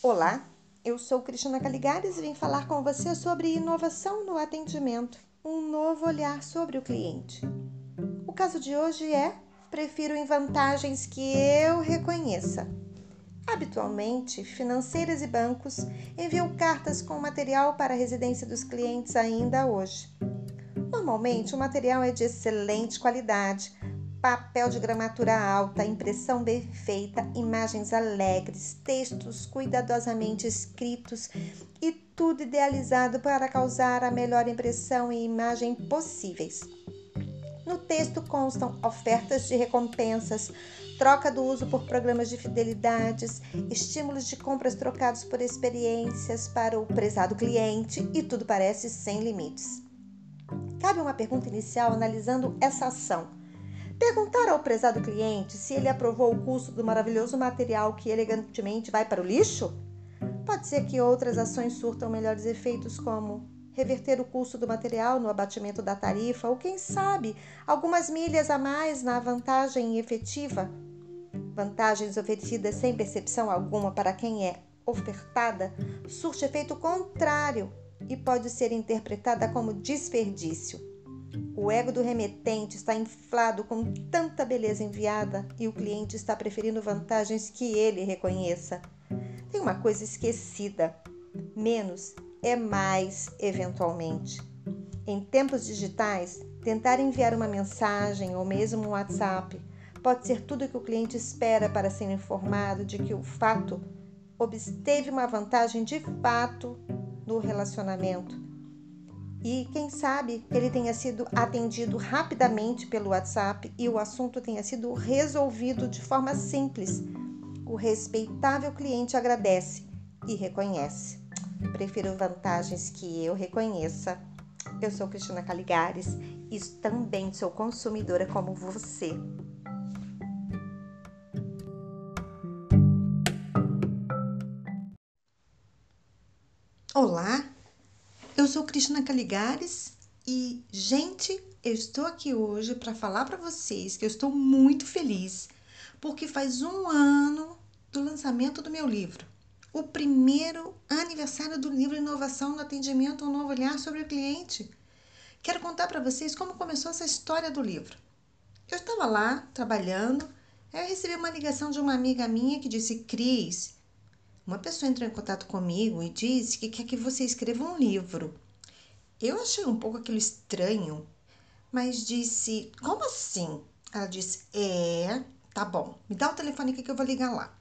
Olá, eu sou Cristina Caligares e vim falar com você sobre inovação no atendimento, um novo olhar sobre o cliente. O caso de hoje é: prefiro em vantagens que eu reconheça. Habitualmente, financeiras e bancos enviam cartas com material para a residência dos clientes ainda hoje. Normalmente, o material é de excelente qualidade, papel de gramatura alta, impressão bem feita, imagens alegres, textos cuidadosamente escritos e tudo idealizado para causar a melhor impressão e imagem possíveis. No texto constam ofertas de recompensas, troca do uso por programas de fidelidades, estímulos de compras trocados por experiências para o prezado cliente e tudo parece sem limites. Cabe uma pergunta inicial analisando essa ação Perguntar ao prezado cliente se ele aprovou o custo do maravilhoso material que elegantemente vai para o lixo? Pode ser que outras ações surtam melhores efeitos, como reverter o custo do material no abatimento da tarifa, ou quem sabe, algumas milhas a mais na vantagem efetiva. Vantagens oferecidas sem percepção alguma para quem é ofertada surte efeito contrário e pode ser interpretada como desperdício. O ego do remetente está inflado com tanta beleza enviada e o cliente está preferindo vantagens que ele reconheça. Tem uma coisa esquecida: menos é mais, eventualmente. Em tempos digitais, tentar enviar uma mensagem ou mesmo um WhatsApp pode ser tudo o que o cliente espera para ser informado de que o fato obteve uma vantagem de fato no relacionamento e quem sabe ele tenha sido atendido rapidamente pelo WhatsApp e o assunto tenha sido resolvido de forma simples. O respeitável cliente agradece e reconhece. Prefiro vantagens que eu reconheça. Eu sou Cristina Caligares e também sou consumidora como você. Olá, eu sou Cristina Caligares e, gente, eu estou aqui hoje para falar para vocês que eu estou muito feliz porque faz um ano do lançamento do meu livro. O primeiro aniversário do livro Inovação no Atendimento Um Novo Olhar sobre o Cliente. Quero contar para vocês como começou essa história do livro. Eu estava lá trabalhando, aí eu recebi uma ligação de uma amiga minha que disse: Cris, uma pessoa entrou em contato comigo e disse que quer que você escreva um livro. Eu achei um pouco aquilo estranho, mas disse: Como assim? Ela disse: É, tá bom, me dá o telefone aqui que eu vou ligar lá.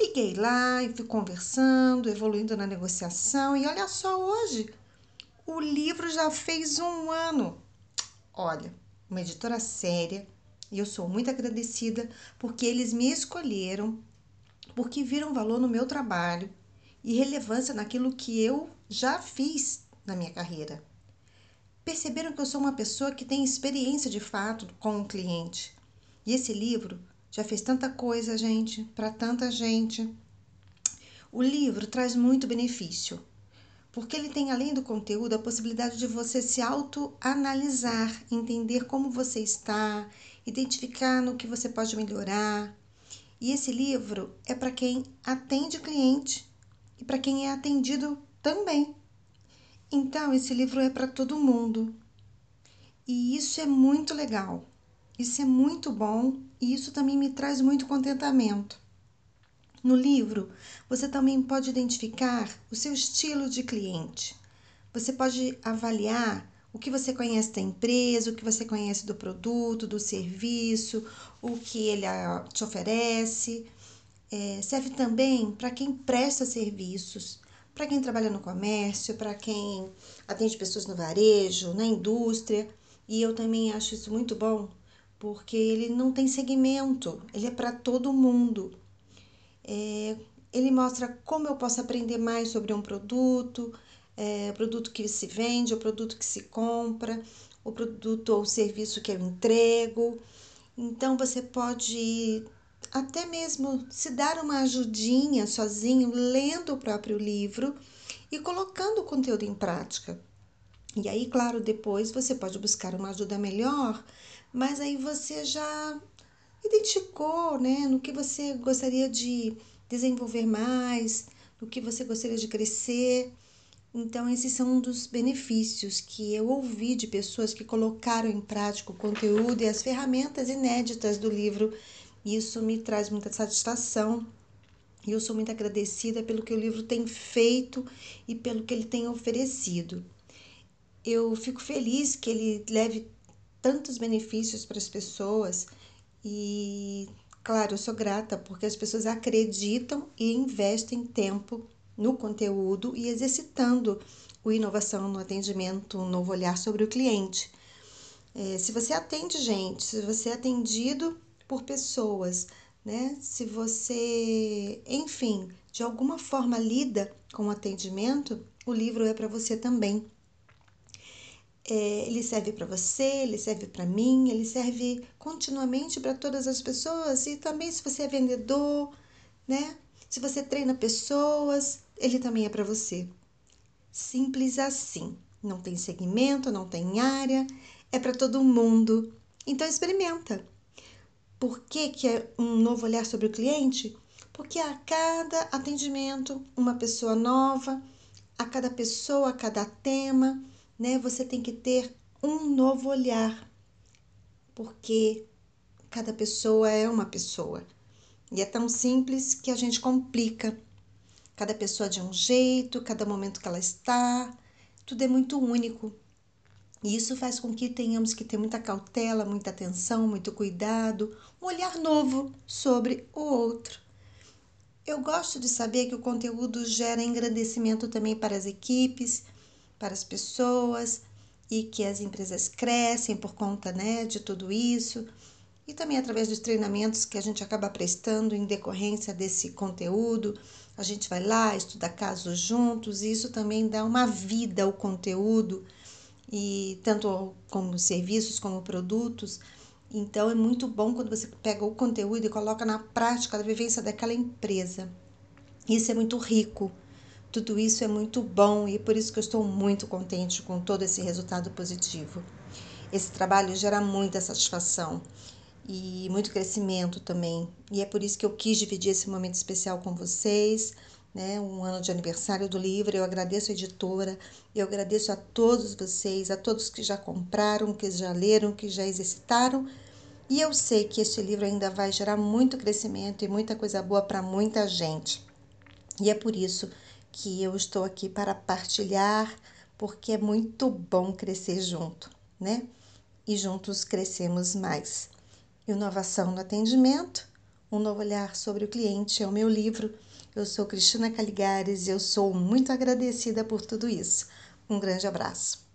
Liguei lá e fui conversando, evoluindo na negociação, e olha só hoje, o livro já fez um ano. Olha, uma editora séria, e eu sou muito agradecida porque eles me escolheram porque viram valor no meu trabalho e relevância naquilo que eu já fiz na minha carreira. Perceberam que eu sou uma pessoa que tem experiência de fato com o cliente. E esse livro já fez tanta coisa, gente, para tanta gente. O livro traz muito benefício, porque ele tem, além do conteúdo, a possibilidade de você se autoanalisar, entender como você está, identificar no que você pode melhorar, e esse livro é para quem atende cliente e para quem é atendido também. Então, esse livro é para todo mundo. E isso é muito legal. Isso é muito bom e isso também me traz muito contentamento. No livro, você também pode identificar o seu estilo de cliente. Você pode avaliar o que você conhece da empresa, o que você conhece do produto, do serviço, o que ele ah, te oferece. É, serve também para quem presta serviços, para quem trabalha no comércio, para quem atende pessoas no varejo, na indústria. E eu também acho isso muito bom, porque ele não tem segmento, ele é para todo mundo. É, ele mostra como eu posso aprender mais sobre um produto, é, produto que se vende, o produto que se compra, o produto ou serviço que eu entrego. Então você pode até mesmo se dar uma ajudinha sozinho, lendo o próprio livro e colocando o conteúdo em prática. E aí, claro, depois você pode buscar uma ajuda melhor, mas aí você já identificou, né, no que você gostaria de desenvolver mais, no que você gostaria de crescer. Então, esses são um dos benefícios que eu ouvi de pessoas que colocaram em prática o conteúdo e as ferramentas inéditas do livro. Isso me traz muita satisfação e eu sou muito agradecida pelo que o livro tem feito e pelo que ele tem oferecido. Eu fico feliz que ele leve tantos benefícios para as pessoas e, claro, eu sou grata porque as pessoas acreditam e investem tempo no conteúdo e exercitando o inovação no atendimento, um novo olhar sobre o cliente. É, se você atende gente, se você é atendido por pessoas, né? Se você, enfim, de alguma forma lida com o atendimento, o livro é para você também. É, ele serve para você, ele serve para mim, ele serve continuamente para todas as pessoas e também se você é vendedor, né? Se você treina pessoas, ele também é para você. Simples assim. Não tem segmento, não tem área, é para todo mundo. Então experimenta. Por que, que é um novo olhar sobre o cliente? Porque a cada atendimento, uma pessoa nova, a cada pessoa, a cada tema, né, você tem que ter um novo olhar. Porque cada pessoa é uma pessoa. E é tão simples que a gente complica. Cada pessoa de um jeito, cada momento que ela está, tudo é muito único. E isso faz com que tenhamos que ter muita cautela, muita atenção, muito cuidado, um olhar novo sobre o outro. Eu gosto de saber que o conteúdo gera engrandecimento também para as equipes, para as pessoas e que as empresas crescem por conta né, de tudo isso e também através dos treinamentos que a gente acaba prestando em decorrência desse conteúdo. A gente vai lá, estuda casos juntos, e isso também dá uma vida ao conteúdo, e tanto como serviços como produtos. Então é muito bom quando você pega o conteúdo e coloca na prática a vivência daquela empresa. Isso é muito rico. Tudo isso é muito bom e é por isso que eu estou muito contente com todo esse resultado positivo. Esse trabalho gera muita satisfação e muito crescimento também. E é por isso que eu quis dividir esse momento especial com vocês, né? Um ano de aniversário do livro. Eu agradeço a editora, eu agradeço a todos vocês, a todos que já compraram, que já leram, que já exercitaram. E eu sei que este livro ainda vai gerar muito crescimento e muita coisa boa para muita gente. E é por isso que eu estou aqui para partilhar, porque é muito bom crescer junto, né? E juntos crescemos mais. Inovação no Atendimento, um novo olhar sobre o cliente é o meu livro. Eu sou Cristina Caligares e eu sou muito agradecida por tudo isso. Um grande abraço.